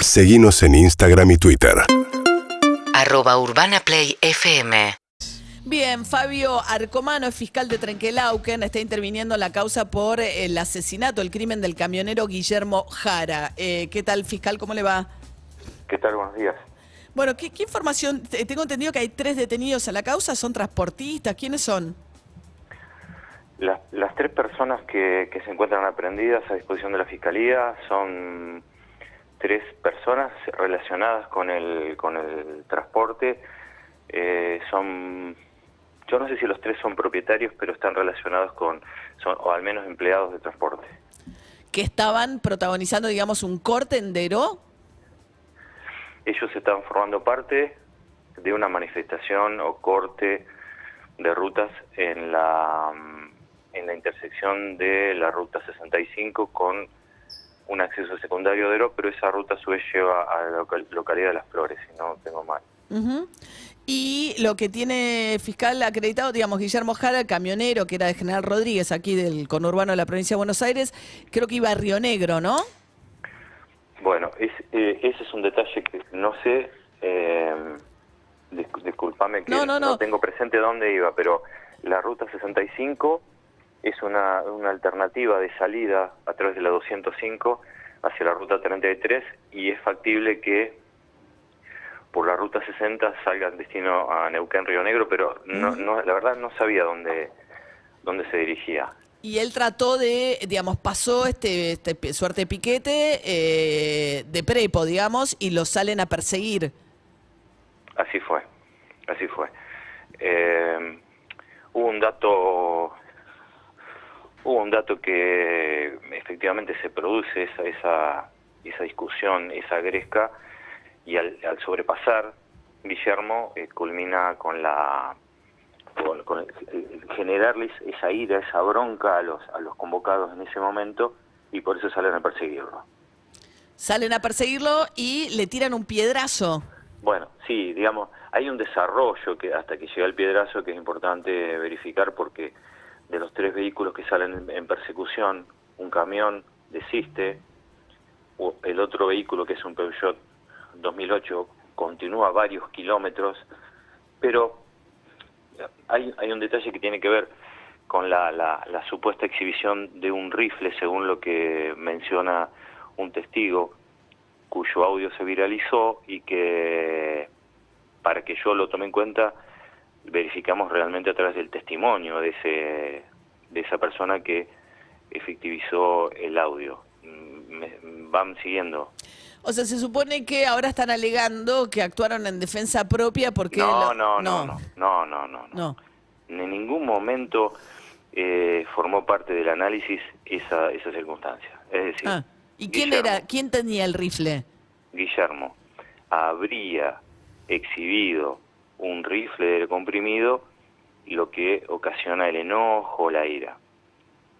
Seguimos en Instagram y Twitter. arroba urbanaplayfm Bien, Fabio Arcomano, fiscal de Trenquelauquen, está interviniendo en la causa por el asesinato, el crimen del camionero Guillermo Jara. Eh, ¿Qué tal, fiscal? ¿Cómo le va? ¿Qué tal? Buenos días. Bueno, ¿qué, qué información? Te- Tengo entendido que hay tres detenidos en la causa, ¿son transportistas? ¿Quiénes son? Las, las tres personas que, que se encuentran aprendidas a disposición de la Fiscalía son tres personas relacionadas con el, con el transporte. Eh, son, yo no sé si los tres son propietarios, pero están relacionados con, son, o al menos empleados de transporte. Que estaban protagonizando, digamos, un corte en Deró. Ellos estaban formando parte de una manifestación o corte de rutas en la, en la intersección de la ruta 65 con un acceso secundario de Ero, pero esa ruta a su vez lleva a la local- localidad de Las Flores, si no tengo mal. Y lo que tiene fiscal acreditado, digamos, Guillermo Jara, el camionero, que era de General Rodríguez, aquí del conurbano de la provincia de Buenos Aires, creo que iba a Río Negro, ¿no? Bueno, es, eh, ese es un detalle que no sé, eh, dis- discúlpame que No, no, no. tengo presente dónde iba, pero la ruta 65 es una, una alternativa de salida a través de la 205 hacia la ruta 33 y es factible que por la ruta 60 salga en destino a Neuquén, Río Negro, pero no, no, la verdad no sabía dónde, dónde se dirigía. Y él trató de, digamos, pasó este, este suerte de piquete eh, de prepo, digamos, y lo salen a perseguir. Así fue, así fue. Eh, hubo un dato, hubo un dato que efectivamente se produce esa esa, esa discusión, esa gresca, y al, al sobrepasar, Guillermo eh, culmina con la con, generarles esa ira, esa bronca a los a los convocados en ese momento, y por eso salen a perseguirlo. Salen a perseguirlo y le tiran un piedrazo. Bueno, sí, digamos, hay un desarrollo que hasta que llega el piedrazo que es importante verificar porque de los tres vehículos que salen en, persecución, un camión desiste, el otro vehículo que es un Peugeot 2008 continúa varios kilómetros, pero hay, hay un detalle que tiene que ver con la, la, la supuesta exhibición de un rifle, según lo que menciona un testigo, cuyo audio se viralizó y que para que yo lo tome en cuenta verificamos realmente a través del testimonio de ese de esa persona que efectivizó el audio. Mm, Me, van siguiendo. O sea, se supone que ahora están alegando que actuaron en defensa propia porque... No, no, no, no, no, no, no, no. No. En ningún momento eh, formó parte del análisis esa, esa circunstancia. Es decir, Ah, ¿Y quién Guillermo- era? ¿Quién tenía el rifle? Guillermo habría exhibido un rifle de comprimido, lo que ocasiona el enojo, la ira.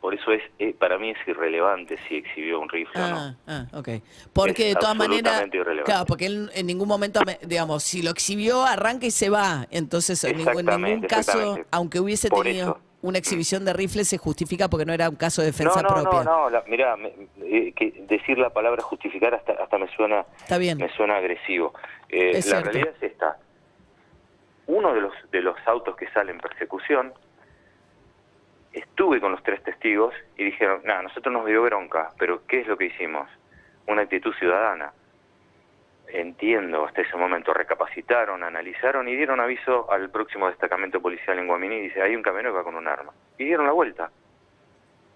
Por eso es, eh, para mí es irrelevante si exhibió un rifle o Ah, no. ah, ok. Porque Es de todas maneras, claro, porque él en ningún momento, me- digamos, si lo exhibió, arranca y se va. Entonces, en ningún, en ningún caso, aunque hubiese Por tenido eso. una exhibición de rifle, se justifica porque no era un caso de defensa no, no, propia. no, no, eh, que decir la palabra justificar hasta, hasta me suena Está bien. me suena agresivo. Eh, Es la cierto. realidad es esta. Uno de los, de los autos que sale en persecución, estuve con los tres testigos y dijeron, nada, nosotros nos dio bronca, pero ¿qué es lo que hicimos? Una actitud ciudadana. Entiendo, hasta ese momento recapacitaron, analizaron y dieron aviso al próximo destacamento policial en Guaminí dice, hay un camionero que va con un arma. Y dieron la vuelta.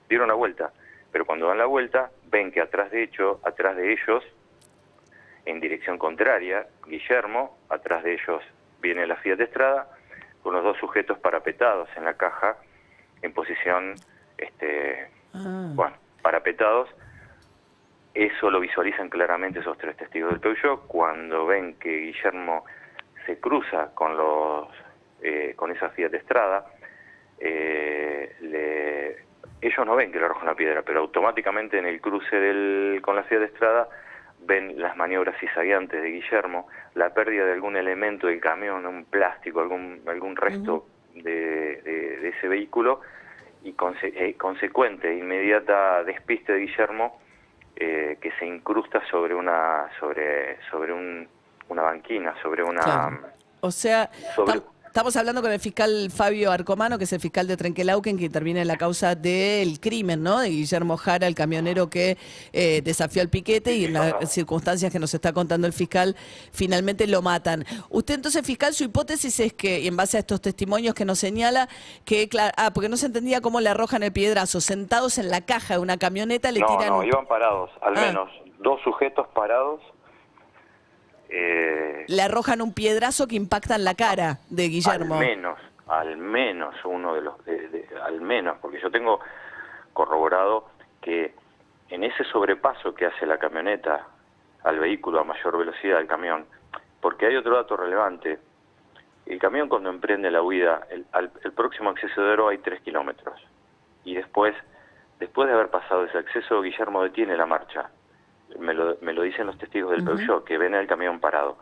Dieron la vuelta. Pero cuando dan la vuelta, ven que atrás de hecho, atrás de ellos, en dirección contraria, Guillermo, atrás de ellos viene la Fiat Estrada, con los dos sujetos parapetados en la caja, en posición, este, Ah. bueno, parapetados. Eso lo visualizan claramente esos tres testigos del Peugeot cuando ven que Guillermo se cruza con los eh, con esa Fiat Estrada. eh, le- ellos no ven que le arrojan la piedra, pero automáticamente en el cruce del, con la Fiat Estrada ven las maniobras cizagueantes de Guillermo, la pérdida de algún elemento del camión, un plástico, algún, algún resto de, de- de ese vehículo y conse- eh, consecuente, inmediata despiste de Guillermo, eh, que se incrusta sobre una sobre sobre un, una banquina, sobre una Claro. O sea, Sobre- estamos hablando con el fiscal Fabio Arcomano, que es el fiscal de Trenquelauquen, que interviene en la causa del crimen, ¿no? De Guillermo Jara, el camionero que eh, desafió al piquete y en las circunstancias que nos está contando el fiscal, finalmente lo matan. Usted entonces, fiscal, su hipótesis es que, y en base a estos testimonios que nos señala, que, ah, porque no se entendía cómo le arrojan el piedrazo, sentados en la caja de una camioneta le no, tiran... no, iban parados, al Ah. menos dos sujetos parados. Eh, Le arrojan un piedrazo que impacta en la cara de Guillermo. Al menos, al menos uno de los, de- de- al menos, porque yo tengo corroborado que en ese sobrepaso que hace la camioneta al vehículo a mayor velocidad del camión, porque hay otro dato relevante, el camión cuando emprende la huida, el, al- el próximo acceso de oro hay tres kilómetros, y después, después de haber pasado ese acceso, Guillermo detiene la marcha, me lo, me lo dicen los testigos del Peugeot, que ven el camión parado.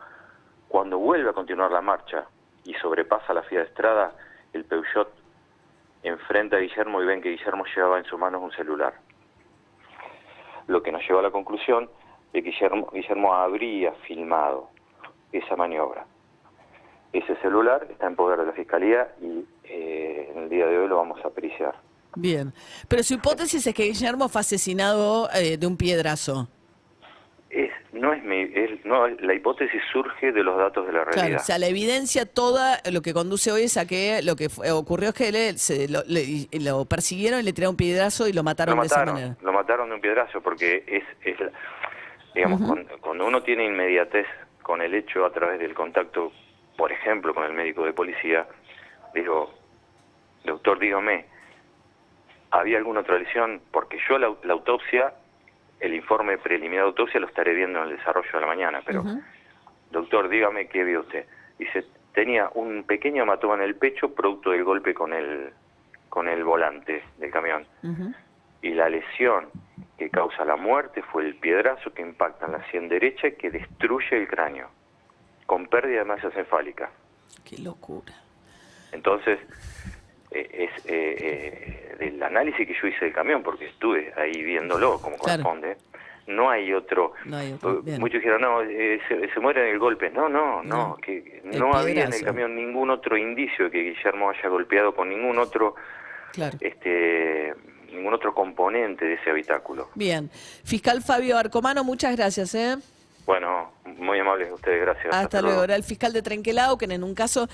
Cuando vuelve a continuar la marcha y sobrepasa la Fiat Estrada, el Peugeot enfrenta a Guillermo y ven que Guillermo llevaba en sus manos un celular. Lo que nos lleva a la conclusión de que Guillermo, Guillermo habría filmado esa maniobra. Ese celular está en poder de la Fiscalía y eh, en el día de hoy lo vamos a periciar. Bien, pero su hipótesis es que Guillermo fue asesinado eh, de un piedrazo. Es, no es mi, es- no, la hipótesis surge de los datos de la Claro, realidad. o sea, la evidencia toda, lo que conduce hoy es a que lo que fue- ocurrió es que le- se lo, le- lo persiguieron y le tiraron un piedrazo y lo mataron, lo de esa mataron, manera. lo mataron de un piedrazo porque es, es la- digamos, cuando, cuando uno tiene inmediatez con el hecho a través del contacto, por ejemplo, con el médico de policía, digo, doctor, dígame, ¿había alguna otra lesión? Porque yo la, la autopsia, el informe preliminar de autopsia lo estaré viendo en el desarrollo de la mañana, pero, doctor, dígame qué vio usted. Dice, tenía un pequeño hematoma en el pecho producto del golpe con el, con el volante del camión y la lesión que causa la muerte fue el piedrazo que impacta en la sien derecha y que destruye el cráneo, con pérdida de masa encefálica. Qué locura. Entonces, eh, es eh, eh, del análisis que yo hice del camión, porque estuve ahí viéndolo como Claro. corresponde, no hay otro. No hay otro, eh. Muchos dijeron, no, eh, se, se muere en el golpe. No, no, no, No, que el no había en el camión ningún otro indicio de que Guillermo haya golpeado con ningún otro Claro. este ningún otro componente de ese habitáculo. Bien. Fiscal Fabio Arcomano, muchas gracias. ¿eh? Bueno, muy amables ustedes, gracias. Hasta, luego. Era el fiscal de Trenquelauquen en un caso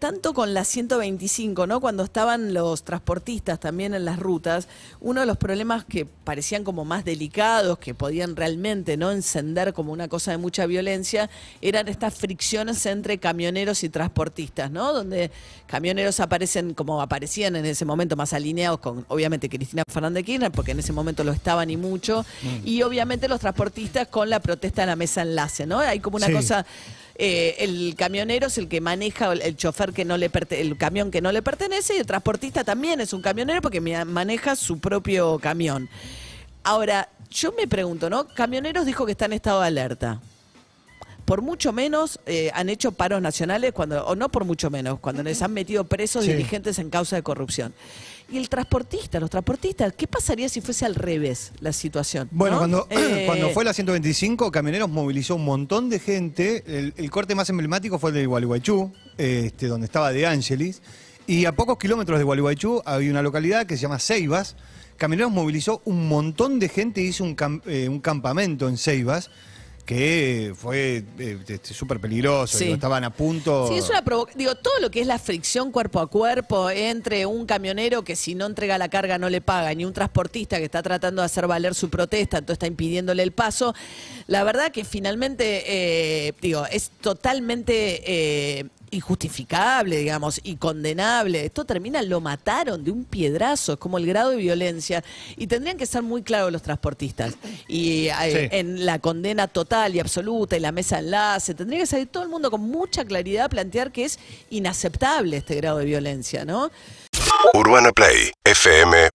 tanto con la 125, ¿no? Cuando estaban los transportistas también en las rutas, uno de los problemas que parecían como más delicados, que podían realmente no encender como una cosa de mucha violencia, eran estas fricciones entre camioneros y transportistas, ¿no? Donde camioneros aparecen como aparecían en ese momento más alineados con, obviamente, Cristina Fernández de Kirchner, porque en ese momento lo estaban y mucho, y obviamente los transportistas con la protesta de la mesa enlace, ¿no? Hay como una Sí. cosa eh, el camionero es el que maneja el, chofer que no le el camión que no le pertenece y el transportista también es un camionero porque maneja su propio camión. Ahora, yo me pregunto, ¿no? Camioneros dijo que está en estado de alerta. Por mucho menos eh, han hecho paros nacionales, cuando, o no por mucho menos, cuando les han metido presos Sí. dirigentes en causa de corrupción. Y el transportista, los transportistas, ¿qué pasaría si fuese al revés la situación? Bueno, ¿no? cuando, Eh, cuando fue la 125, Camioneros movilizó un montón de gente. El, el corte más emblemático fue el de Gualeguaychú, este, donde estaba De Angelis. Y a pocos kilómetros de Gualeguaychú había una localidad que se llama Ceibas. Camioneros movilizó un montón de gente y hizo un, eh, un campamento en Ceibas que fue eh, este, súper peligroso. Sí. digo, estaban a punto. Sí, es una Digo, todo lo que es la fricción cuerpo a cuerpo entre un camionero que si no entrega la carga no le paga, ni un transportista que está tratando de hacer valer su protesta, entonces está impidiéndole el paso. La verdad que finalmente, eh, digo, es totalmente eh, injustificable, digamos, y condenable. Esto termina, lo mataron de un piedrazo, es como el grado de violencia. Y tendrían que ser muy claros los transportistas. Y eh, Sí. en la condena total y absoluta y la mesa de enlace, tendría que salir todo el mundo con mucha claridad a plantear que es inaceptable este grado de violencia, ¿no? Urbana Play fm